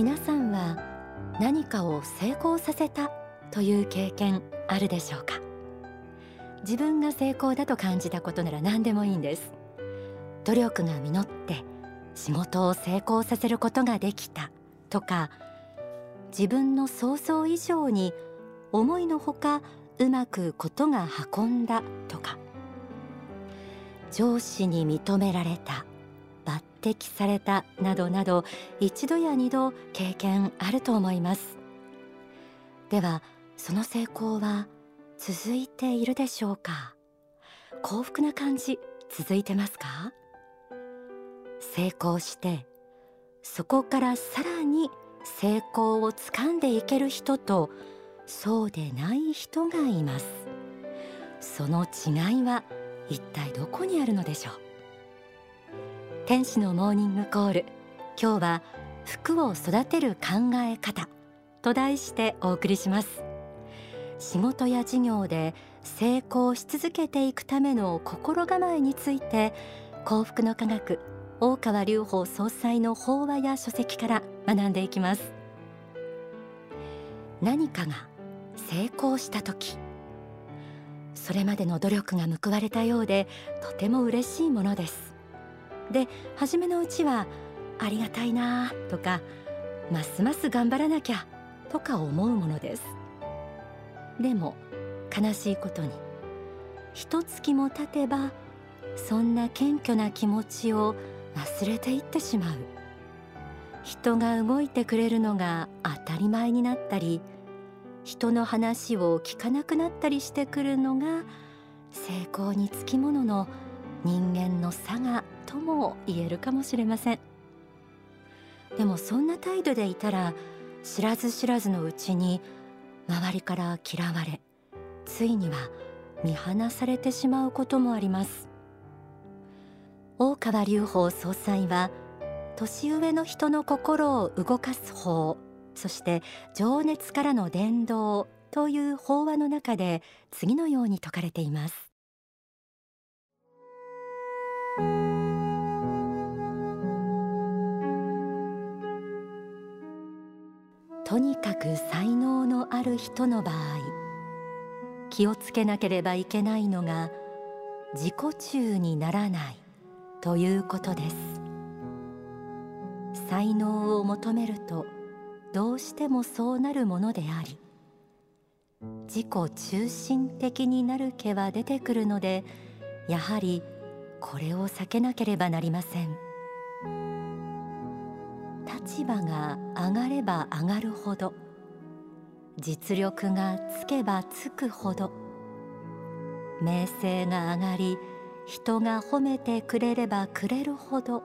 皆さんは何かを成功させたという経験あるでしょうか？自分が成功だと感じたことなら何でもいいんです。努力が実って仕事を成功させることができたとか自分の想像以上に思いのほかうまくことが運んだとか上司に認められた抜擢されたなどなど一度や二度経験あると思います。ではその成功は続いているでしょうか？幸福な感じ続いてますか？成功してそこからさらに成功をつかんでいける人とそうでない人がいます。その違いは一体どこにあるのでしょう？天使のモーニングコール。今日は服を育てる考え方。と題してお送りします。仕事や事業で成功し続けていくための心構えについて幸福の科学大川隆法総裁の法話や書籍から学んでいきます。何かが成功した時それまでの努力が報われたようでとても嬉しいものです。で初めのうちはありがたいなとかますます頑張らなきゃとか思うものです。でも悲しいことに一月も経てばそんな謙虚な気持ちを忘れていってしまう。人が動いてくれるのが当たり前になったり人の話を聞かなくなったりしてくるのが成功につきものの人間の差がとも言えるかもしれません。でもそんな態度でいたら知らず知らずのうちに周りから嫌われついには見放されてしまうこともあります。大川隆法総裁は年上の人の心を動かす方そして情熱からの伝道という法話の中で次のように説かれています。とにかく才能のある人の場合気をつけなければいけないのが自己中にならないということです。才能を求めるとどうしてもそうなるものであり自己中心的になる気は出てくるのでやはりこれを避けなければなりません。立場が上がれば上がるほど。実力がつけばつくほど。名声が上がり人が褒めてくれればくれるほど。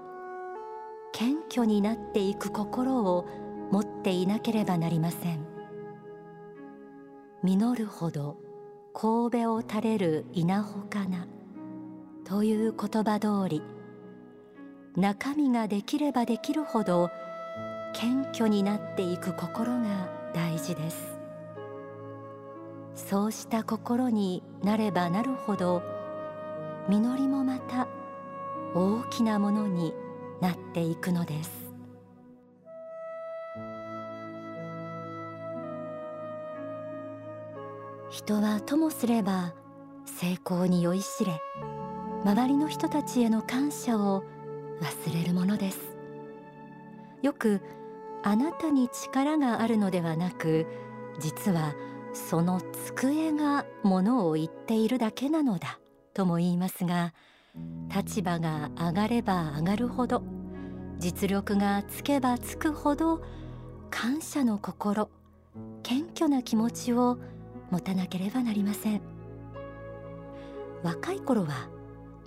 謙虚になっていく心を持っていなければなりません。実るほど神戸を垂れる稲穂かな。という言葉通り中身ができればできるほど謙虚になっていく心が大事です。そうした心になればなるほど実りもまた大きなものになっていくのです。人はともすれば成功に酔いしれ周りの人たちへの感謝を忘れるものです。よくあなたに力があるのではなく実はその机がものを言っているだけなのだとも言いますが立場が上がれば上がるほど実力がつけばつくほど感謝の心謙虚な気持ちを持たなければなりません。若い頃は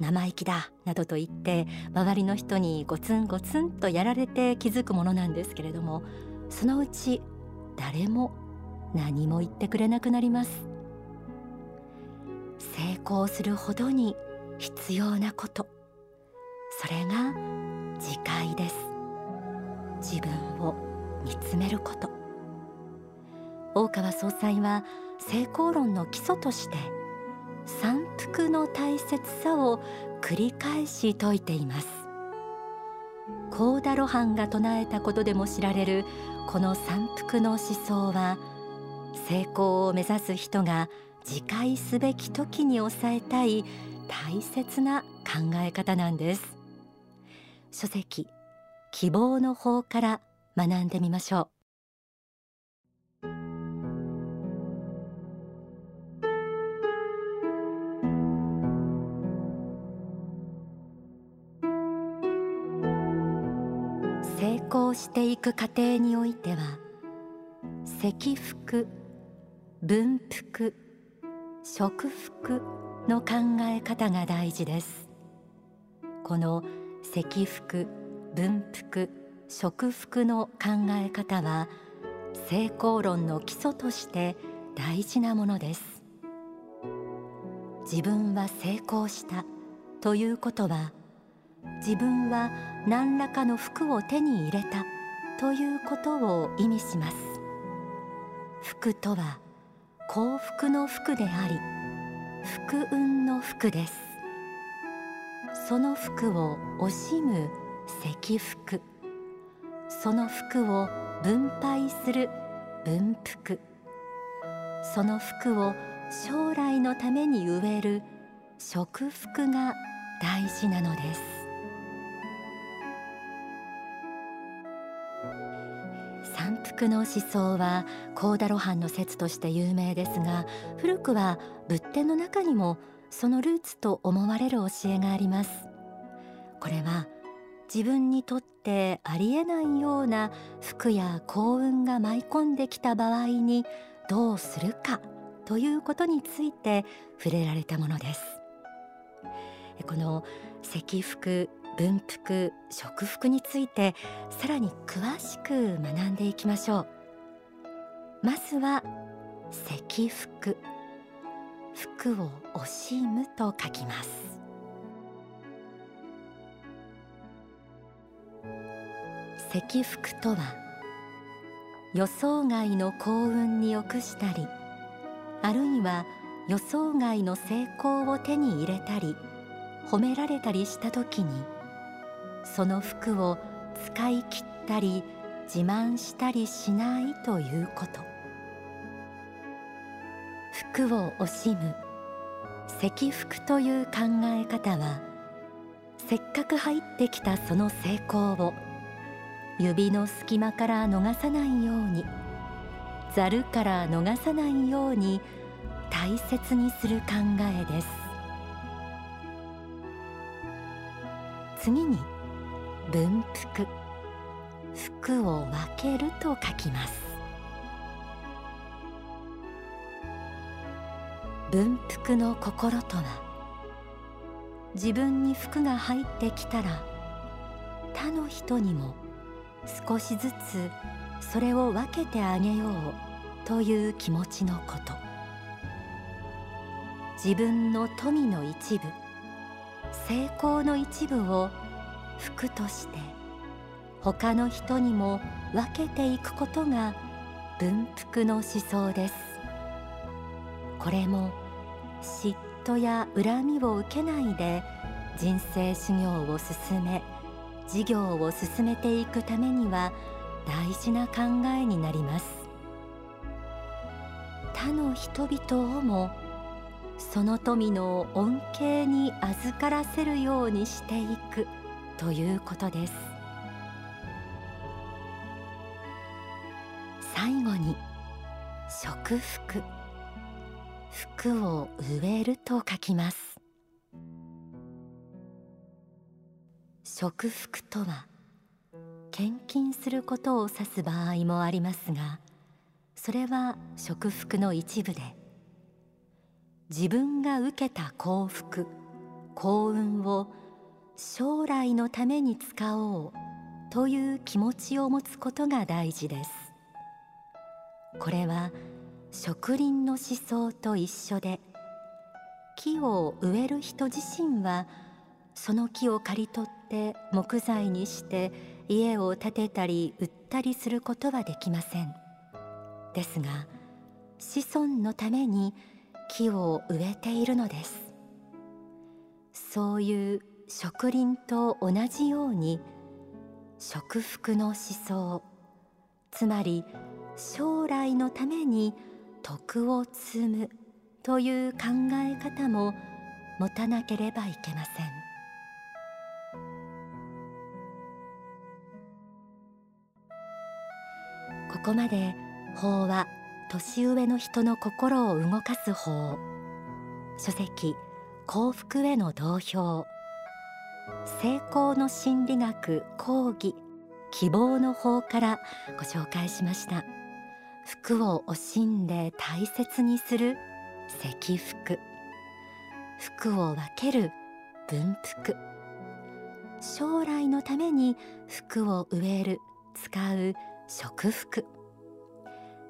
生意気だなどと言って周りの人にゴツンゴツンとやられて気づくものなんですけれどもそのうち誰も何も言ってくれなくなります。成功するほどに必要なこと。それが自戒です。自分を見つめること。大川総裁は成功論の基礎として三福の大切さを繰り返し説いています。高田露伴が唱えたことでも知られるこの三福の思想は成功を目指す人が自戒すべき時に抑えたい大切な考え方なんです。書籍希望の法から学んでみましょう。成功していく過程においては積福分福食福の考え方が大事です。この積福分福食福の考え方は成功論の基礎として大事なものです。自分は成功したということは自分は何らかの服を手に入れたということを意味します。福とは幸福の福であり福運の福です。その福を惜しむ積福その福を分配する分福その福を将来のために植える食福が大事なのです。三福の思想は高田露伴の説として有名ですが古くは仏典の中にもそのルーツと思われる教えがあります。これは自分にとってありえないような福や幸運が舞い込んできた場合にどうするかということについて触れられたものです。この積福文福食福についてさらに詳しく学んでいきましょう。まずは積福。福を惜しむと書きます。積福とは予想外の幸運に臆したりあるいは予想外の成功を手に入れたり褒められたりした時にその服を使い切ったり自慢したりしないということ。服を惜しむ積福という考え方はせっかく入ってきたその成功を指の隙間から逃さないようにざるから逃さないように大切にする考えです。次に分福福を分けると書きます。分福の心とは自分に福が入ってきたら他の人にも少しずつそれを分けてあげようという気持ちのこと。自分の富の一部成功の一部を服として他の人にも分けていくことが文福の思想です。これも嫉妬や恨みを受けないで人生修行を進め事業を進めていくためには大事な考えになります。他の人々をもその富の恩恵に預からせるようにしていく。ということです。最後に食福。服を植えると書きます。食福とは献金することを指す場合もありますがそれは食福の一部で自分が受けた幸福幸運を将来のために使おうという気持ちを持つことが大事です。これは植林の思想と一緒で木を植える人自身はその木を刈り取って木材にして家を建てたり売ったりすることはできません。ですが子孫のために木を植えているのです。そういう植林と同じように食福の思想つまり将来のために徳を積むという考え方も持たなければいけません。ここまで法は年上の人の心を動かす法。書籍幸福への同票。成功の心理学講義希望の法からご紹介しました。服を惜しんで大切にする積福服を分ける分福将来のために服を植える使う食福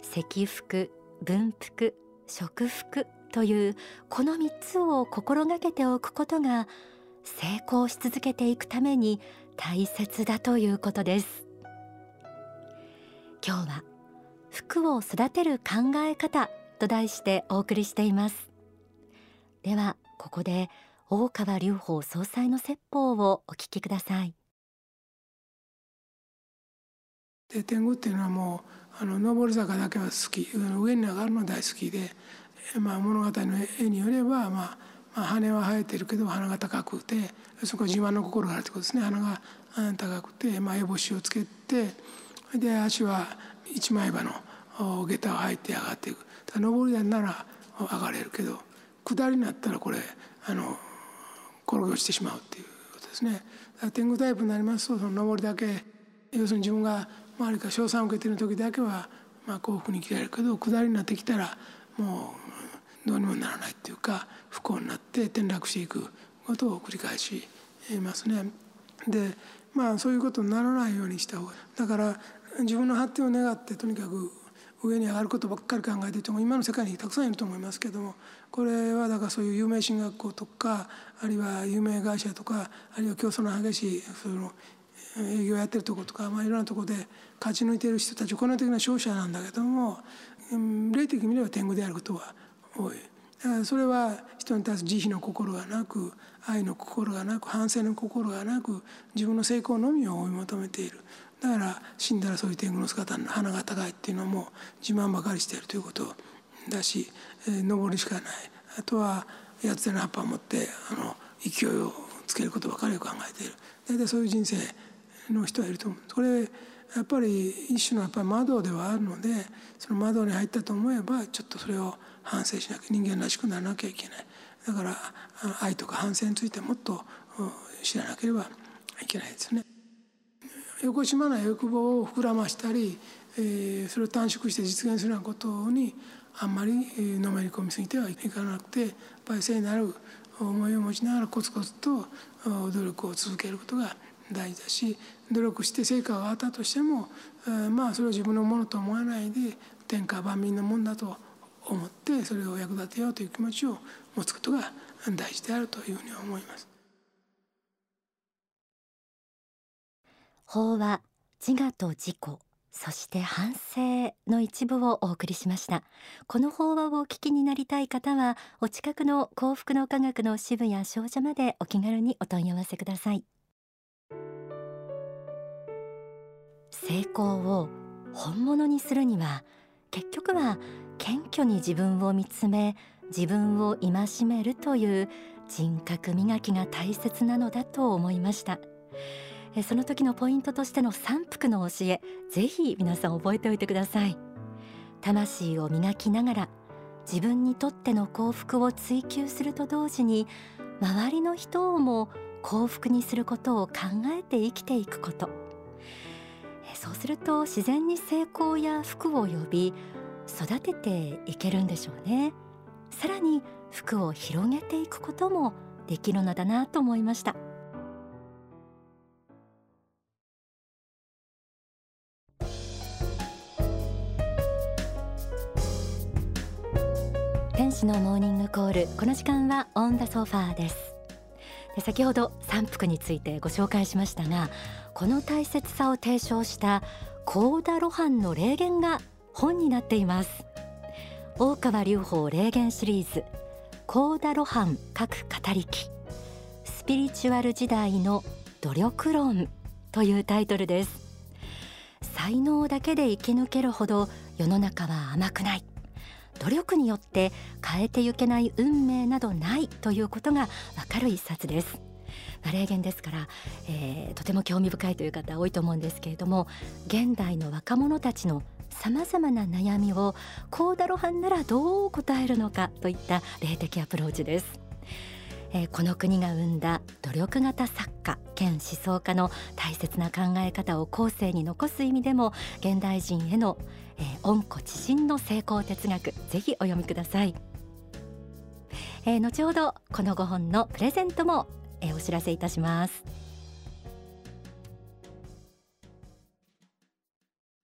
積福分福食福というこの3つを心がけておくことが成功し続けていくために大切だということです。今日は服を育てる考え方と題してお送りしています。ではここで大川隆法総裁の説法をお聞きください。天狗っていうのはもうあの上り坂だけは好き上に上がるの大好きで、まあ、物語の絵によれば、まあ、まあ羽は生えてるけど鼻が高くてそこ自慢の心があるってことですね鼻が高くて、まあ、烏帽子をつけてで足は一枚刃の下駄を履いて上がっていく上り段なら上がれるけど下りになったらこれあの転げ落ちてしまうっていうことですね。天狗タイプになりますとその上りだけ要するに自分が周りから称賛を受けてる時だけは、まあ、幸福に生きられるけど下りになってきたらもうどうにもならないっていうか不幸になって転落していくことを繰り返しますね。でまあそういうことにならないようにした方がだから自分の発展を願ってとにかく上に上がることばっかり考えている人も今の世界にたくさんいると思いますけどもこれはだからそういう有名進学校とかあるいは有名会社とかあるいは競争の激しいその営業やってるとことか、まあ、いろんなとこで勝ち抜いている人たちこの的な勝者なんだけども霊的に見れば天狗であることは多い。だからそれは人に対する慈悲の心がなく愛の心がなく反省の心がなく自分の成功のみを追い求めている。だから死んだらそういう天狗の姿の鼻が高いっていうのも自慢ばかりしているということだし、えー、登るしかない。あとは八つ手の葉っぱを持ってあの勢いをつけることばかりを考えている。大体そういう人生の人はいると思う。これやっぱり一種のやっぱり窓ではあるのでその窓に入ったと思えばちょっとそれを反省しなきゃ人間らしくならなきゃいけないだから愛とか反省についてもっと知らなければいけないですね。横島な欲望を膨らましたり、えー、それを短縮して実現するようなことにあんまりのめり込みすぎてはいかなくてやっぱり聖なる思いを持ちながらコツコツと努力を続けることが大事だし努力して成果があったとしても、えー、まあそれを自分のものと思わないで天下万民のもんだと思ってそれを役立てようという気持ちを持つことが大事であるというふうに思います。法は自我と自己そして反省の一部をお送りしましたこの法話をお聞きになりたい方はお近くの幸福の科学の支部や少女までお気軽にお問い合わせください成功を本物にするには結局は謙虚に自分を見つめ自分を戒めるという人格磨きが大切なのだと思いました。その時のポイントとしての三福の教えぜひ皆さん覚えておいてください。魂を磨きながら自分にとっての幸福を追求すると同時に周りの人をも幸福にすることを考えて生きていくこと。そうすると自然に成功や福を呼び育てていけるんでしょうね。さらに福を広げていくこともできるのだなと思いました。天使のモーニングコール。この時間はオンダソファーです。先ほど三福についてご紹介しましたがこの大切さを提唱した高田露伴の霊言が本になっています。大川隆法霊言シリーズ高田露伴各語り記スピリチュアル時代の努力論というタイトルです。才能だけで生き抜けるほど世の中は甘くない。努力によって変えてゆけない運命などないということがわかる一冊です例言ですから、えー、とても興味深いという方多いと思うんですけれども現代の若者たちのさまざまな悩みをコーダロハンならどう答えるのかといった霊的アプローチです。えー、この国が生んだ努力型作家兼思想家の大切な考え方を後世に残す意味でも現代人への、えー、温故知新の成功哲学ぜひお読みください、えー、後ほどこの5本のプレゼントも、えー、お知らせいたします。